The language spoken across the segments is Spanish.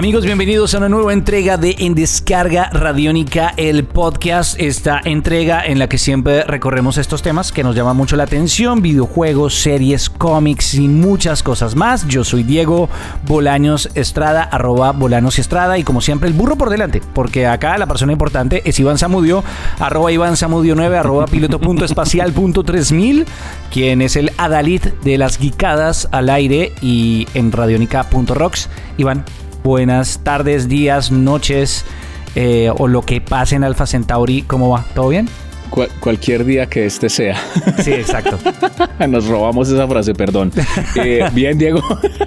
Amigos, bienvenidos a una nueva entrega de En Descarga Radiónica, el podcast. Esta entrega en la que siempre recorremos estos temas que nos llaman mucho la atención: videojuegos, series, cómics y muchas cosas más. Yo soy Diego Bolaños Estrada, arroba Bolanos Estrada, y como siempre, el burro por delante, porque acá la persona importante es Iván Samudio, arroba Iván Samudio 9, arroba piloto.espacial.3000, quien es el adalid de las guicadas al aire y en radionica.rocks. Iván, buenas tardes, días, noches eh, o lo que pase en Alfa Centauri. ¿Cómo va? ¿Todo bien? cualquier día que este sea. Sí, exacto. Nos robamos esa frase, perdón. Eh, bien, Diego.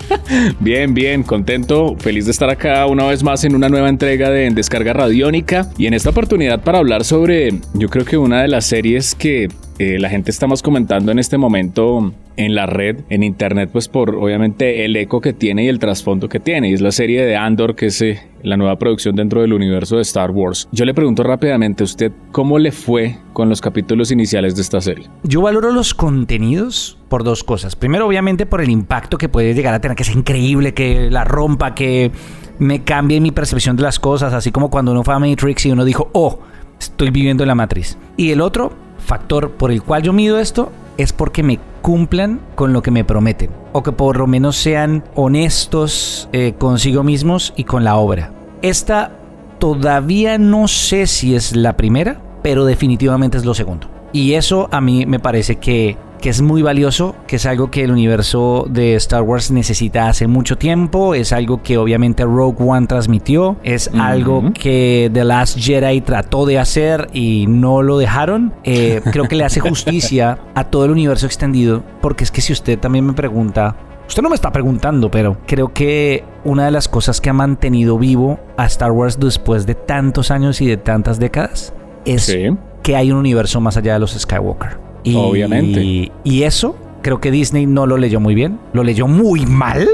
bien, bien, contento, feliz de estar acá una vez más en una nueva entrega de Descarga Radiónica y en esta oportunidad para hablar sobre, yo creo que una de las series que eh, la gente está más comentando en este momento en la red, en internet, pues por obviamente el eco que tiene y el trasfondo que tiene. Y es la serie de Andor, que es eh, la nueva producción dentro del universo de Star Wars. Yo le pregunto rápidamente a usted, ¿cómo le fue con los capítulos iniciales de esta serie? Yo valoro los contenidos por dos cosas. Primero, obviamente, por el impacto que puede llegar a tener, que es increíble, que la rompa, que me cambie mi percepción de las cosas, así como cuando uno fue a Matrix y uno dijo, oh, estoy viviendo en la matriz. Y el otro factor por el cual yo mido esto es porque me cumplan con lo que me prometen o que por lo menos sean honestos eh, consigo mismos y con la obra. Esta todavía no sé si es la primera, pero definitivamente es lo segundo. Y eso a mí me parece que que es muy valioso, que es algo que el universo de Star Wars necesita hace mucho tiempo, es algo que obviamente Rogue One transmitió, es algo que The Last Jedi trató de hacer y no lo dejaron. Eh, creo que le hace justicia a todo el universo extendido, porque es que si usted también me pregunta, Usted no me está preguntando, pero creo que una de las cosas que ha mantenido vivo a Star Wars después de tantos años y de tantas décadas es que hay un universo más allá de los Skywalker. Y, Obviamente. Y, eso creo que Disney no lo leyó muy bien, lo leyó muy mal.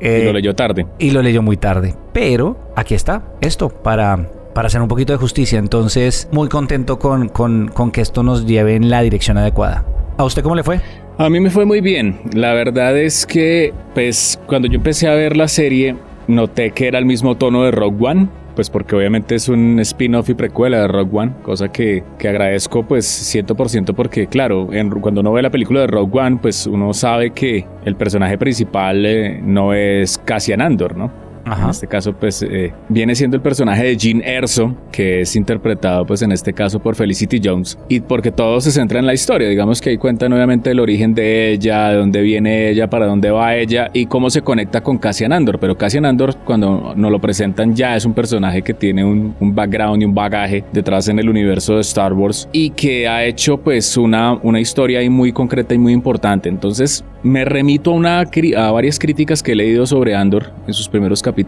y lo eh, leyó tarde. Y lo leyó muy tarde. Pero aquí está esto para, para hacer un poquito de justicia. Entonces, muy contento con, con, con que esto nos lleve en la dirección adecuada. ¿A usted cómo le fue? A mí me fue muy bien. La verdad es que, pues, cuando yo empecé a ver la serie, noté que era el mismo tono de Rogue One pues porque obviamente es un spin-off y precuela de Rogue One, cosa que, que agradezco pues 100% porque claro, en, cuando uno ve la película de Rogue One, pues uno sabe que el personaje principal eh, no es Cassian Andor, ¿no? En este caso, pues eh, viene siendo el personaje de Jean Erso, que es interpretado, pues en este caso por Felicity Jones. Y porque todo se centra en la historia, digamos que ahí cuentan obviamente el origen de ella, de dónde viene ella, para dónde va ella y cómo se conecta con Cassian Andor. Pero Cassian Andor, cuando nos lo presentan, ya es un personaje que tiene un, un background y un bagaje detrás en el universo de Star Wars y que ha hecho, pues, una, una historia ahí muy concreta y muy importante. Entonces, me remito a, una, a varias críticas que he leído sobre Andor en sus primeros capítulos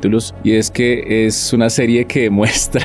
y es que es una serie que muestra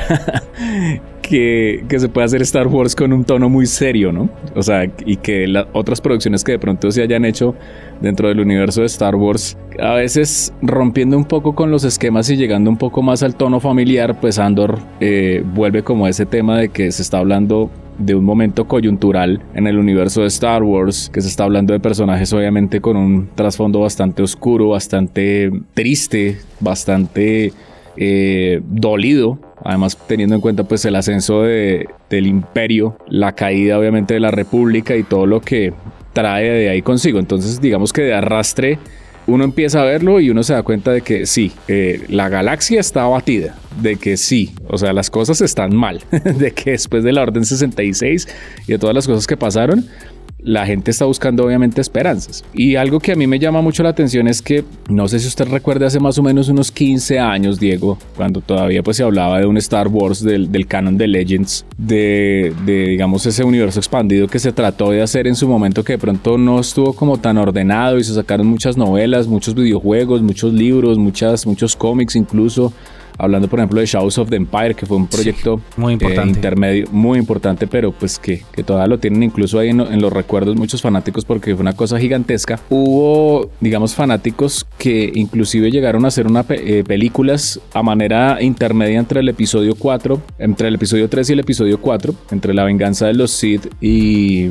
que, que, se puede hacer Star Wars con un tono muy serio, ¿no? O sea, y que las otras producciones que de pronto se hayan hecho dentro del universo de Star Wars, a veces rompiendo un poco con los esquemas y llegando un poco más al tono familiar, pues Andor eh, vuelve como ese tema de que se está hablando de un momento coyuntural en el universo de Star Wars, que se está hablando de personajes obviamente con un trasfondo bastante oscuro, bastante triste, bastante eh, dolido. Además, teniendo en cuenta pues el ascenso de, del imperio, la caída obviamente de la república y todo lo que trae de ahí consigo. Entonces, digamos que de arrastre uno empieza a verlo y uno se da cuenta de que sí, eh, la galaxia está abatida, de que sí, o sea, las cosas están mal, de que después de la Orden 66 y de todas las cosas que pasaron, la gente está buscando obviamente esperanzas. Y algo que a mí me llama mucho la atención es que, no sé si usted recuerda hace más o menos unos 15 años, Diego, cuando todavía pues se hablaba de un Star Wars del, canon de Legends, de, de, digamos ese universo expandido que se trató de hacer en su momento que de pronto no estuvo como tan ordenado y se sacaron muchas novelas, muchos videojuegos, muchos libros, muchas, muchos cómics incluso hablando por ejemplo de Shadows of the Empire, que fue un proyecto muy importante. intermedio, muy importante, pero pues que, que todavía lo tienen incluso ahí en, los recuerdos muchos fanáticos porque fue una cosa gigantesca. Hubo, digamos, fanáticos que inclusive llegaron a hacer una películas a manera intermedia entre el episodio 4, entre el episodio 3 y el episodio 4, entre la venganza de los Sith y,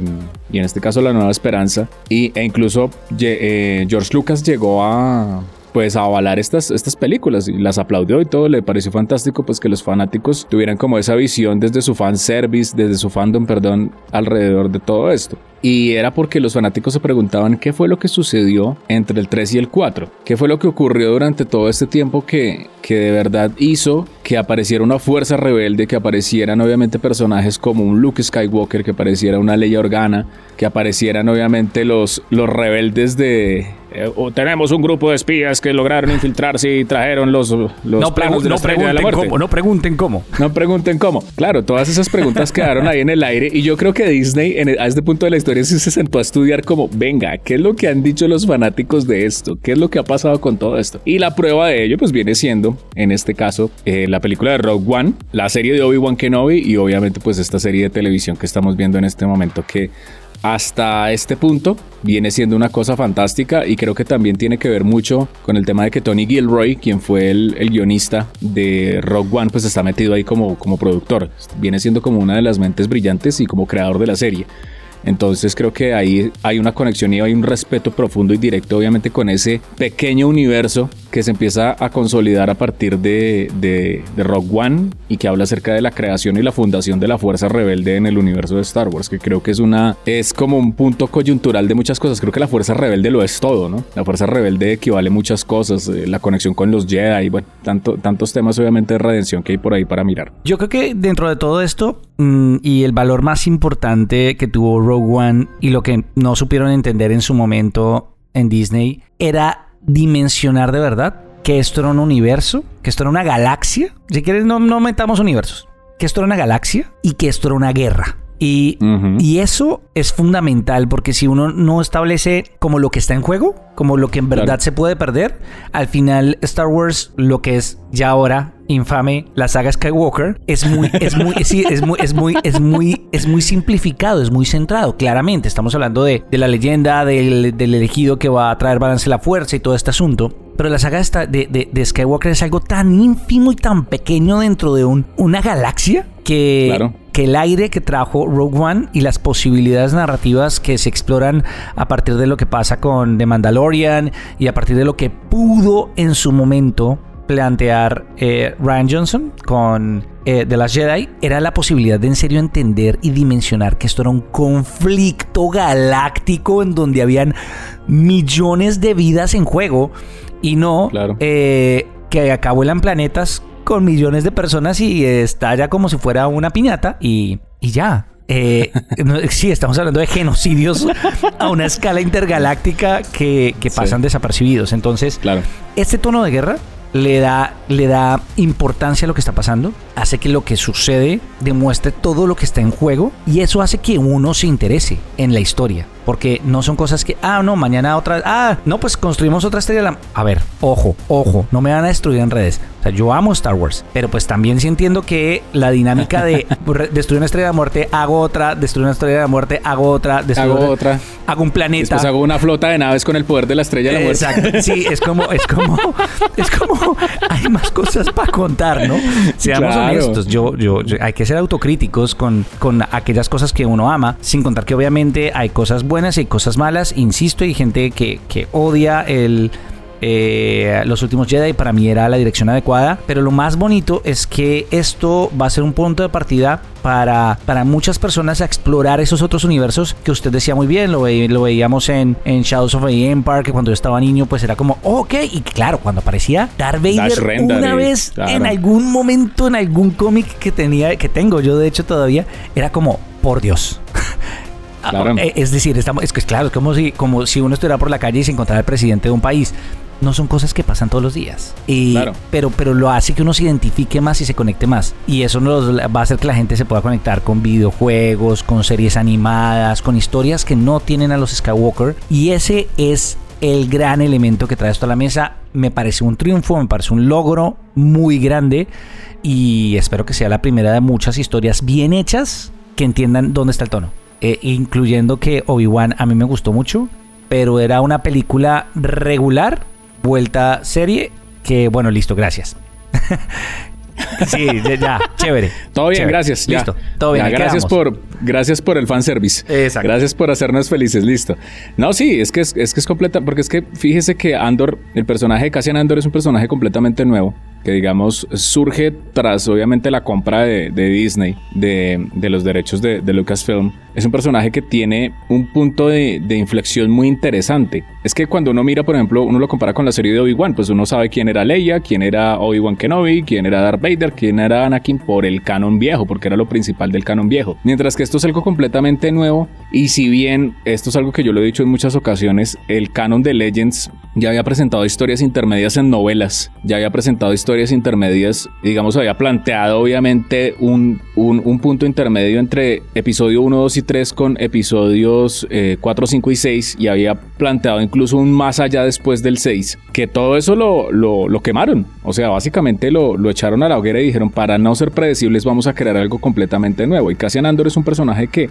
y en este caso la nueva esperanza. Y, e incluso eh, George Lucas llegó a, pues avalar estas, estas películas y las aplaudió y todo, le pareció fantástico pues que los fanáticos tuvieran como esa visión desde su fan service, desde su fandom, perdón, alrededor de todo esto. Y era porque los fanáticos se preguntaban qué fue lo que sucedió entre el 3 y el 4, qué fue lo que ocurrió durante todo este tiempo que, que de verdad hizo que apareciera una fuerza rebelde, que aparecieran obviamente personajes como un Luke Skywalker, que apareciera una Leia Organa, que aparecieran obviamente los, los rebeldes de eh, tenemos un grupo de espías que lograron infiltrarse y trajeron los, los no planos de, no pregunten la Cómo, no pregunten cómo. No pregunten cómo. Claro, todas esas preguntas quedaron ahí en el aire y yo creo que Disney a este punto de la historia sí se sentó a estudiar como, venga, ¿qué es lo que han dicho los fanáticos de esto? ¿Qué es lo que ha pasado con todo esto? Y la prueba de ello pues viene siendo, en este caso, eh, la película de Rogue One, la serie de Obi-Wan Kenobi y obviamente pues esta serie de televisión que estamos viendo en este momento que hasta este punto viene siendo una cosa fantástica y creo que también tiene que ver mucho con el tema de que Tony Gilroy, quien fue el, guionista de Rock One, pues está metido ahí como, como productor. Viene siendo como una de las mentes brillantes y como creador de la serie. Entonces creo que ahí hay una conexión y hay un respeto profundo y directo obviamente con ese pequeño universo que se empieza a consolidar a partir de, de, One y que habla acerca de la creación y la fundación de la fuerza rebelde en el universo de Star Wars, que creo que es una es como un punto coyuntural de muchas cosas. Creo que la fuerza rebelde lo es todo, ¿no? La fuerza rebelde equivale a muchas cosas, eh, la conexión con los Jedi, bueno, tanto, tantos temas obviamente de redención que hay por ahí para mirar. Yo creo que dentro de todo esto mm, y el valor más importante que tuvo Rogue One y lo que no supieron entender en su momento en Disney era dimensionar de verdad que esto era un universo, que esto era una galaxia. Si quieres, no, no metamos universos. Que esto era una galaxia y que esto era una guerra. Y, y, eso es fundamental porque si uno no establece como lo que está en juego, como lo que en verdad se puede perder, al final Star Wars, lo que es ya ahora infame la saga Skywalker, es muy, es muy, sí, es muy, es muy, es muy, es muy simplificado, es muy centrado. Claramente, estamos hablando de, de la leyenda del, del, elegido que va a traer balance a la fuerza y todo este asunto. Pero la saga de, de, Skywalker es algo tan ínfimo y tan pequeño dentro de un, una galaxia que, que el aire que trajo Rogue One y las posibilidades narrativas que se exploran a partir de lo que pasa con The Mandalorian y a partir de lo que pudo en su momento plantear eh, Ryan Johnson con eh, The Last Jedi era la posibilidad de en serio entender y dimensionar que esto era un conflicto galáctico en donde habían millones de vidas en juego y no eh, que acá vuelan planetas con millones de personas y estalla como si fuera una piñata y, y ya. Eh, sí, estamos hablando de genocidios a una escala intergaláctica que, pasan desapercibidos. Entonces, claro. este tono de guerra le da, le da importancia a lo que está pasando, hace que lo que sucede demuestre todo lo que está en juego y eso hace que uno se interese en la historia. Porque no son cosas que, ah, no, mañana otra, ah, no, pues construimos otra estrella. A ver, ojo, ojo, no me van a destruir en redes. O sea, yo amo Star Wars, pero pues también sí entiendo que la dinámica de destruir una estrella de muerte, hago otra, destruir una estrella de muerte, hago otra, destruir hago otra, hago un planeta. Después hago una flota de naves con el poder de la estrella de la muerte. Exacto, sí, es como, es como, es como, hay más cosas para contar, ¿no? Seamos honestos, yo, yo, hay que ser autocríticos con, con aquellas cosas que uno ama, sin contar que obviamente hay cosas buenas buenas y cosas malas. Insisto, hay gente que, que odia el, eh, los últimos Jedi para mí era la dirección adecuada. Pero lo más bonito es que esto va a ser un punto de partida para, para muchas personas a explorar esos otros universos que usted decía muy bien. Lo, lo veíamos en, en, Shadows of the Empire, que cuando yo estaba niño, pues era como, ok. Y claro, cuando aparecía Darth Vader una vez en algún momento, en algún cómic que tenía, que tengo yo de hecho todavía, era como, por Dios. Eh, es decir, estamos, es que claro, es como si, como si uno estuviera por la calle y se encontrara el presidente de un país. No son cosas que pasan todos los días. Y, pero, pero lo hace que uno se identifique más y se conecte más. Y eso nos va a hacer que la gente se pueda conectar con videojuegos, con series animadas, con historias que no tienen a los Skywalker. Y ese es el gran elemento que trae esto a la mesa me parece un triunfo, me parece un logro muy grande y espero que sea la primera de muchas historias bien hechas que entiendan dónde está el tono. Eh, incluyendo que Obi-Wan a mí me gustó mucho, pero era una película regular, vuelta serie, que bueno, listo, gracias. sí, ya, chévere. Todo bien, gracias. Listo, todo bien. gracias por, gracias por el fanservice. Exacto. Gracias por hacernos felices, listo. No, sí, es que es, es que es completa, porque es que fíjese que Andor, el personaje de Cassian Andor es un personaje completamente nuevo que digamos surge tras obviamente la compra de, Disney de, los derechos de, Lucasfilm, es un personaje que tiene un punto de, inflexión muy interesante. Es que cuando uno mira, por ejemplo, uno lo compara con la serie de Obi-Wan, pues uno sabe quién era Leia, quién era Obi-Wan Kenobi, quién era Darth Vader, quién era Anakin por el canon viejo, porque era lo principal del canon viejo. Mientras que esto es algo completamente nuevo y si bien esto es algo que yo lo he dicho en muchas ocasiones, el canon de Legends ya había presentado historias intermedias en novelas, ya había presentado historias intermedias, digamos, había planteado obviamente un, un, punto intermedio entre episodio 1, 2 y 3 con episodios 4, eh, 5 y 6 y había planteado incluso un más allá después del 6, que todo eso lo quemaron, o sea, básicamente lo, lo, echaron a la hoguera y dijeron, para no ser predecibles vamos a crear algo completamente nuevo. Y Cassian Andor es un personaje que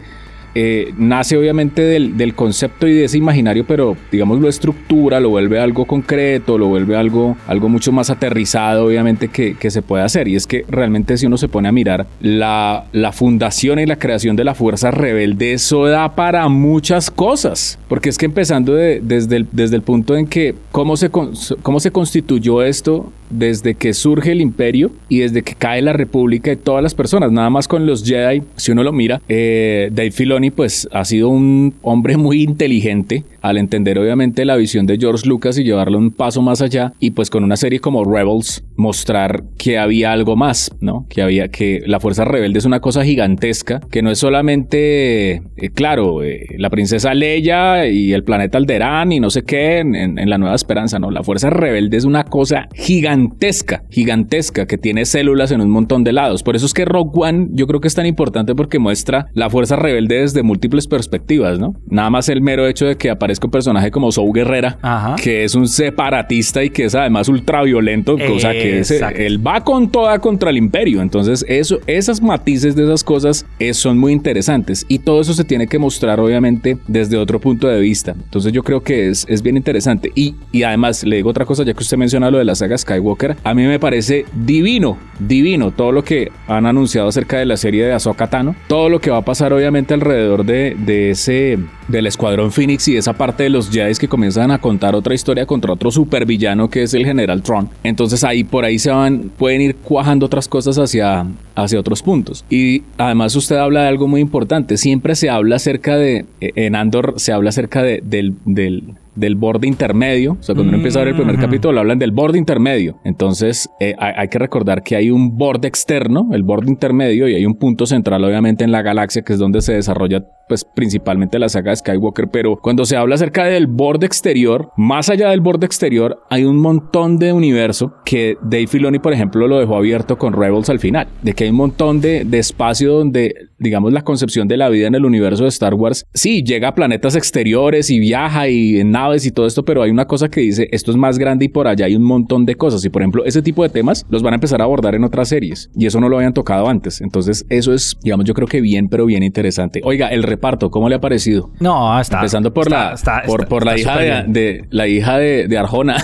eh, nace obviamente del, concepto y de ese imaginario, pero digamos lo estructura, lo vuelve algo concreto, lo vuelve algo, algo mucho más aterrizado, obviamente, que, se puede hacer. Y es que realmente si uno se pone a mirar la, la fundación y la creación de la fuerza rebelde, eso da para muchas cosas. Porque es que empezando desde, el, desde el punto en que cómo se, cómo se constituyó esto desde que surge el imperio y desde que cae la república de todas las personas, nada más con los Jedi, si uno lo mira, eh, Dave Filoni pues ha sido un hombre muy inteligente al entender obviamente la visión de George Lucas y llevarlo un paso más allá y pues con una serie como Rebels mostrar que había algo más, ¿no? Que había que la fuerza rebelde es una cosa gigantesca, que no es solamente, eh, claro, eh, la princesa Leia y el planeta Alderán y no sé qué en, en, la Nueva Esperanza, no, la fuerza rebelde es una cosa gigantesca, gigantesca que tiene células en un montón de lados. Por eso es que Rogue One yo creo que es tan importante porque muestra la fuerza rebelde desde múltiples perspectivas, ¿no? Nada más el mero hecho de que aparece un personaje como Sou Guerrera, que es un separatista y que es además ultraviolento, cosa que él va con toda contra el imperio. Entonces, eso, esas matices de esas cosas eh, son muy interesantes y todo eso se tiene que mostrar, obviamente, desde otro punto de vista. Entonces, yo creo que es, es bien interesante. Y, y además, le digo otra cosa, ya que usted menciona lo de la saga Skywalker, a mí me parece divino, divino todo lo que han anunciado acerca de la serie de Ahsoka Tano, todo lo que va a pasar, obviamente, alrededor de, de ese del Escuadrón Phoenix y esa parte de los Jedi que comienzan a contar otra historia contra otro supervillano que es el General Tron. Entonces ahí por ahí se van, pueden ir cuajando otras cosas hacia, hacia otros puntos. Y además usted habla de algo muy importante. Siempre se habla acerca de, en Andor se habla acerca de, del del borde intermedio. O sea, cuando uno empieza a ver el primer capítulo, hablan del borde intermedio. Entonces, eh, hay, que recordar que hay un borde externo, el borde intermedio, y hay un punto central, obviamente, en la galaxia, que es donde se desarrolla, pues, principalmente la saga de Skywalker. Pero cuando se habla acerca del borde exterior, más allá del borde exterior, hay un montón de universo que Dave Filoni, por ejemplo, lo dejó abierto con Rebels al final. De que hay un montón de, de espacio donde, digamos, la concepción de la vida en el universo de Star Wars, sí, llega a planetas exteriores y viaja y en y todo esto, pero hay una cosa que dice, esto es más grande y por allá hay un montón de cosas. Y por ejemplo, ese tipo de temas los van a empezar a abordar en otras series y eso no lo habían tocado antes. Entonces, eso es, digamos, yo creo que bien, pero bien interesante. Oiga, el reparto, ¿cómo le ha parecido? No, está. Empezando por la, por, por la, hija de, la hija de, Arjona.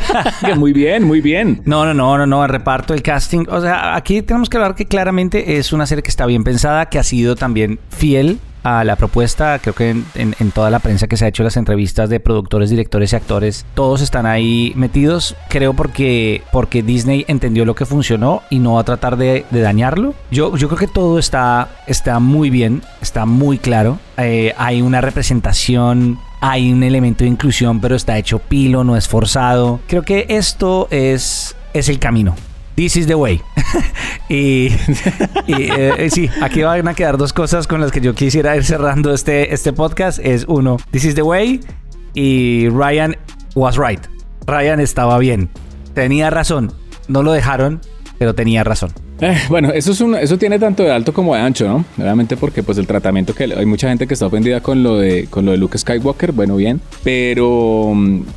muy bien, muy bien. No, no, no, no, no, el reparto, el casting. O sea, aquí tenemos que hablar que claramente es una serie que está bien pensada, que ha sido también fiel a la propuesta. Creo que en, toda la prensa que se ha hecho las entrevistas de productores, directores y actores, todos están ahí metidos. Creo porque, porque Disney entendió lo que funcionó y no va a tratar de, dañarlo. Yo, yo creo que todo está, está muy bien, está muy claro. Eh, hay una representación hay un elemento de inclusión, pero está hecho pilo, no es forzado. Creo que esto es, es el camino. This is the way. y, eh, sí, aquí van a quedar dos cosas con las que yo quisiera ir cerrando este, este podcast. Es uno, This is the way. Y Ryan was right. Ryan estaba bien. Tenía razón. No lo dejaron pero tenía razón. Eh, bueno, eso, es un, eso tiene tanto de alto como de ancho, ¿no? Obviamente porque pues el tratamiento que hay mucha gente que está ofendida con lo de, con lo de Luke Skywalker, bueno, bien, pero,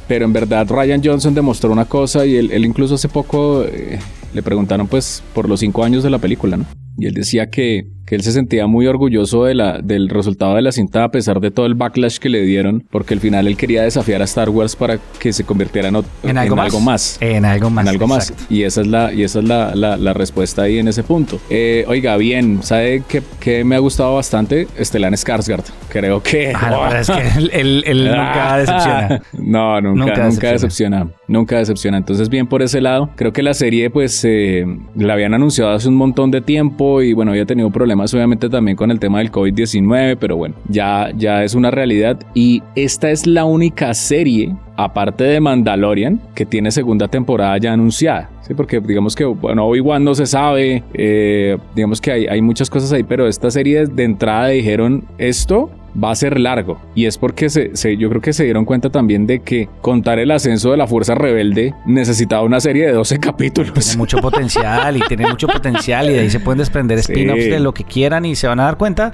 pero en verdad Ryan Johnson demostró una cosa y él, incluso hace poco eh, le preguntaron pues por los cinco años de la película, ¿no? Y él decía que, que él se sentía muy orgulloso de la, del resultado de la cinta a pesar de todo el backlash que le dieron, porque al final él quería desafiar a Star Wars para que se convirtiera en, ¿En, algo, más? En algo más. En algo más. Y esa es la, y esa es la, la, respuesta ahí en ese punto. Eh, oiga, bien, ¿sabe qué, me ha gustado bastante? Stellan Skarsgård. Creo que... Ah, la verdad es que él, nunca decepciona. No, nunca, nunca, decepciona. Nunca decepciona. Entonces, bien por ese lado. Creo que la serie, pues, eh, la habían anunciado hace un montón de tiempo y bueno, había tenido problemas obviamente también con el tema del COVID-19, pero bueno, ya, ya es una realidad y esta es la única serie aparte de Mandalorian, que tiene segunda temporada ya anunciada. Sí, porque digamos que, bueno, Obi-Wan no se sabe, eh, digamos que hay, hay, muchas cosas ahí, pero esta serie de entrada dijeron esto va a ser largo. Y es porque se, se, yo creo que se dieron cuenta también de que contar el ascenso de la Fuerza Rebelde necesitaba una serie de 12 capítulos. Tiene mucho potencial y tiene mucho potencial y de ahí se pueden desprender spin-offs de lo que quieran y se van a dar cuenta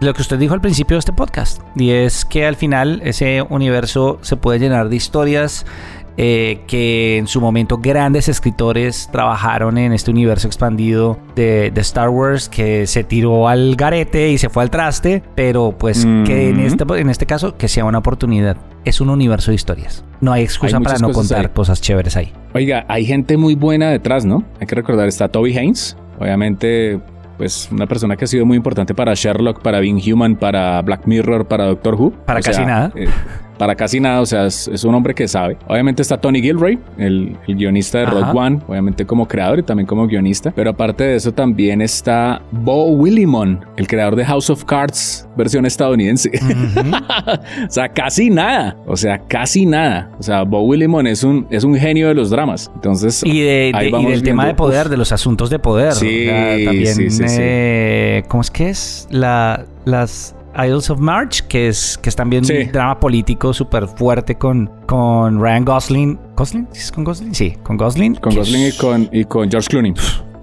lo que usted dijo al principio de este podcast. Y es que al final ese universo se puede llenar de historias eh, que en su momento grandes escritores trabajaron en este universo expandido de, Star Wars que se tiró al garete y se fue al traste, pero pues que en este, en este caso que sea una oportunidad. Es un universo de historias. No hay excusa para no contar cosas chéveres ahí. Oiga, hay gente muy buena detrás, ¿no? Hay que recordar, está Toby Haynes, obviamente pues una persona que ha sido muy importante para Sherlock, para Being Human, para Black Mirror, para Doctor Who. Para casi nada. Eh, para casi nada, o sea, es, un hombre que sabe. Obviamente está Tony Gilroy, el, guionista de Rogue One, obviamente como creador y también como guionista, pero aparte de eso también está Bo Willimon, el creador de House of Cards, versión estadounidense. o sea, casi nada, o sea, casi nada. O sea, Bo Willimon es un, es un genio de los dramas. Entonces, y, de, del tema de poder, de los asuntos de poder. Sí, también, sí, sí, eh, ¿Cómo es que es? La, las Idols of March, que es, que es también un drama político súper fuerte con, con Ryan Gosling. ¿Gosling? ¿Sí es con Gosling? Sí, con Gosling. Con Gosling y, con, y con George Clooney.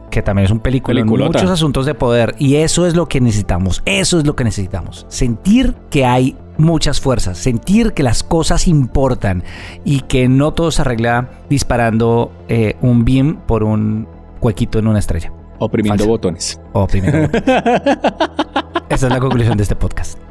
Que también es un película muchos asuntos de poder. Y eso es lo que necesitamos. Eso es lo que necesitamos. Sentir que hay muchas fuerzas. Sentir que las cosas importan. Y que no todo se arregla disparando eh, un beam por un huequito en una estrella. Oprimiendo botones. Oprimiendo botones. Esa es la conclusión de este podcast.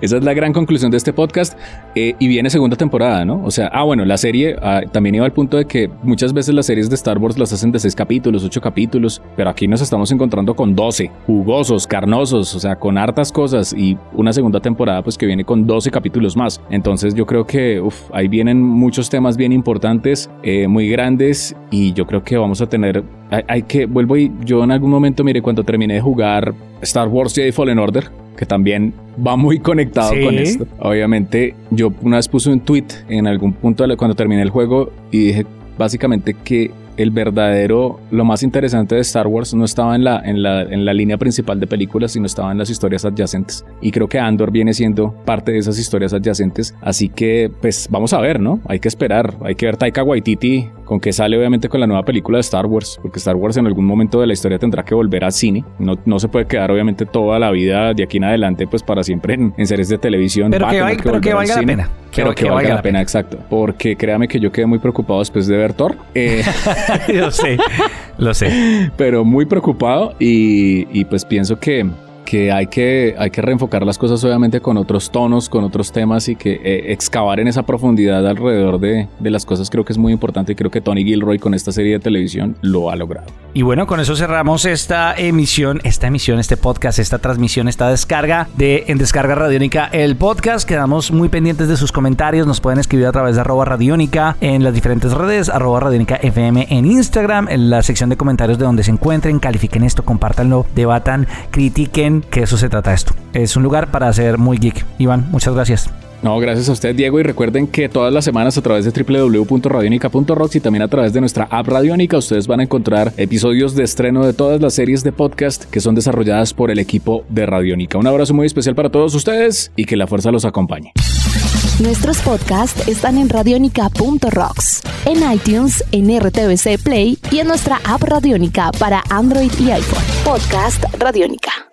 Esa es la gran conclusión de este podcast. Eh, y viene segunda temporada, ¿no? O sea, ah, bueno, la serie ah, también iba al punto de que muchas veces las series de Star Wars las hacen de seis capítulos, ocho capítulos, pero aquí nos estamos encontrando con 12, jugosos, carnosos, o sea, con hartas cosas y una segunda temporada pues que viene con 12 capítulos más. Entonces yo creo que uf, ahí vienen muchos temas bien importantes, eh, muy grandes y yo creo que vamos a tener, hay, hay que, vuelvo y yo en algún momento, mire, cuando terminé de jugar Star Wars Jedi Fallen Order, que también va muy conectado con esto. Obviamente, yo una vez puse un tweet en algún punto cuando terminé el juego y dije básicamente que el verdadero, lo más interesante de Star Wars no estaba en la, en la, en la línea principal de películas, sino estaba en las historias adyacentes. Y creo que Andor viene siendo parte de esas historias adyacentes. Así que, pues, vamos a ver, ¿no? Hay que esperar. Hay que ver Taika Waititi con que sale, obviamente, con la nueva película de Star Wars, porque Star Wars en algún momento de la historia tendrá que volver al cine. No, no se puede quedar, obviamente, toda la vida de aquí en adelante, pues, para siempre en, series de televisión. Pero que, valga la pena. Pero que, valga, la pena, exacto. Porque créame que yo quedé muy preocupado después de ver Thor. Eh, Lo sé, lo sé. Pero muy preocupado y, y pues pienso que que hay que, hay que reenfocar las cosas obviamente con otros tonos, con otros temas y que eh, excavar en esa profundidad alrededor de, de, las cosas creo que es muy importante y creo que Tony Gilroy con esta serie de televisión lo ha logrado. Y bueno, con eso cerramos esta emisión, esta emisión, este podcast, esta transmisión, esta descarga de En Descarga Radiónica, el podcast. Quedamos muy pendientes de sus comentarios, nos pueden escribir a través de arroba radiónica en las diferentes redes, arroba radiónica FM en Instagram, en la sección de comentarios de donde se encuentren, califiquen esto, compártanlo, debatan, critiquen que eso se trata esto. Es un lugar para ser muy geek. Iván, muchas gracias. No, gracias a usted, Diego. Y recuerden que todas las semanas a través de www.radionica.rocks y también a través de nuestra app Radionica, ustedes van a encontrar episodios de estreno de todas las series de podcast que son desarrolladas por el equipo de Radionica. Un abrazo muy especial para todos ustedes y que la fuerza los acompañe. Nuestros podcasts están en radionica.rocks, en iTunes, en RTVC Play y en nuestra app Radionica para Android y iPhone. Podcast Radionica.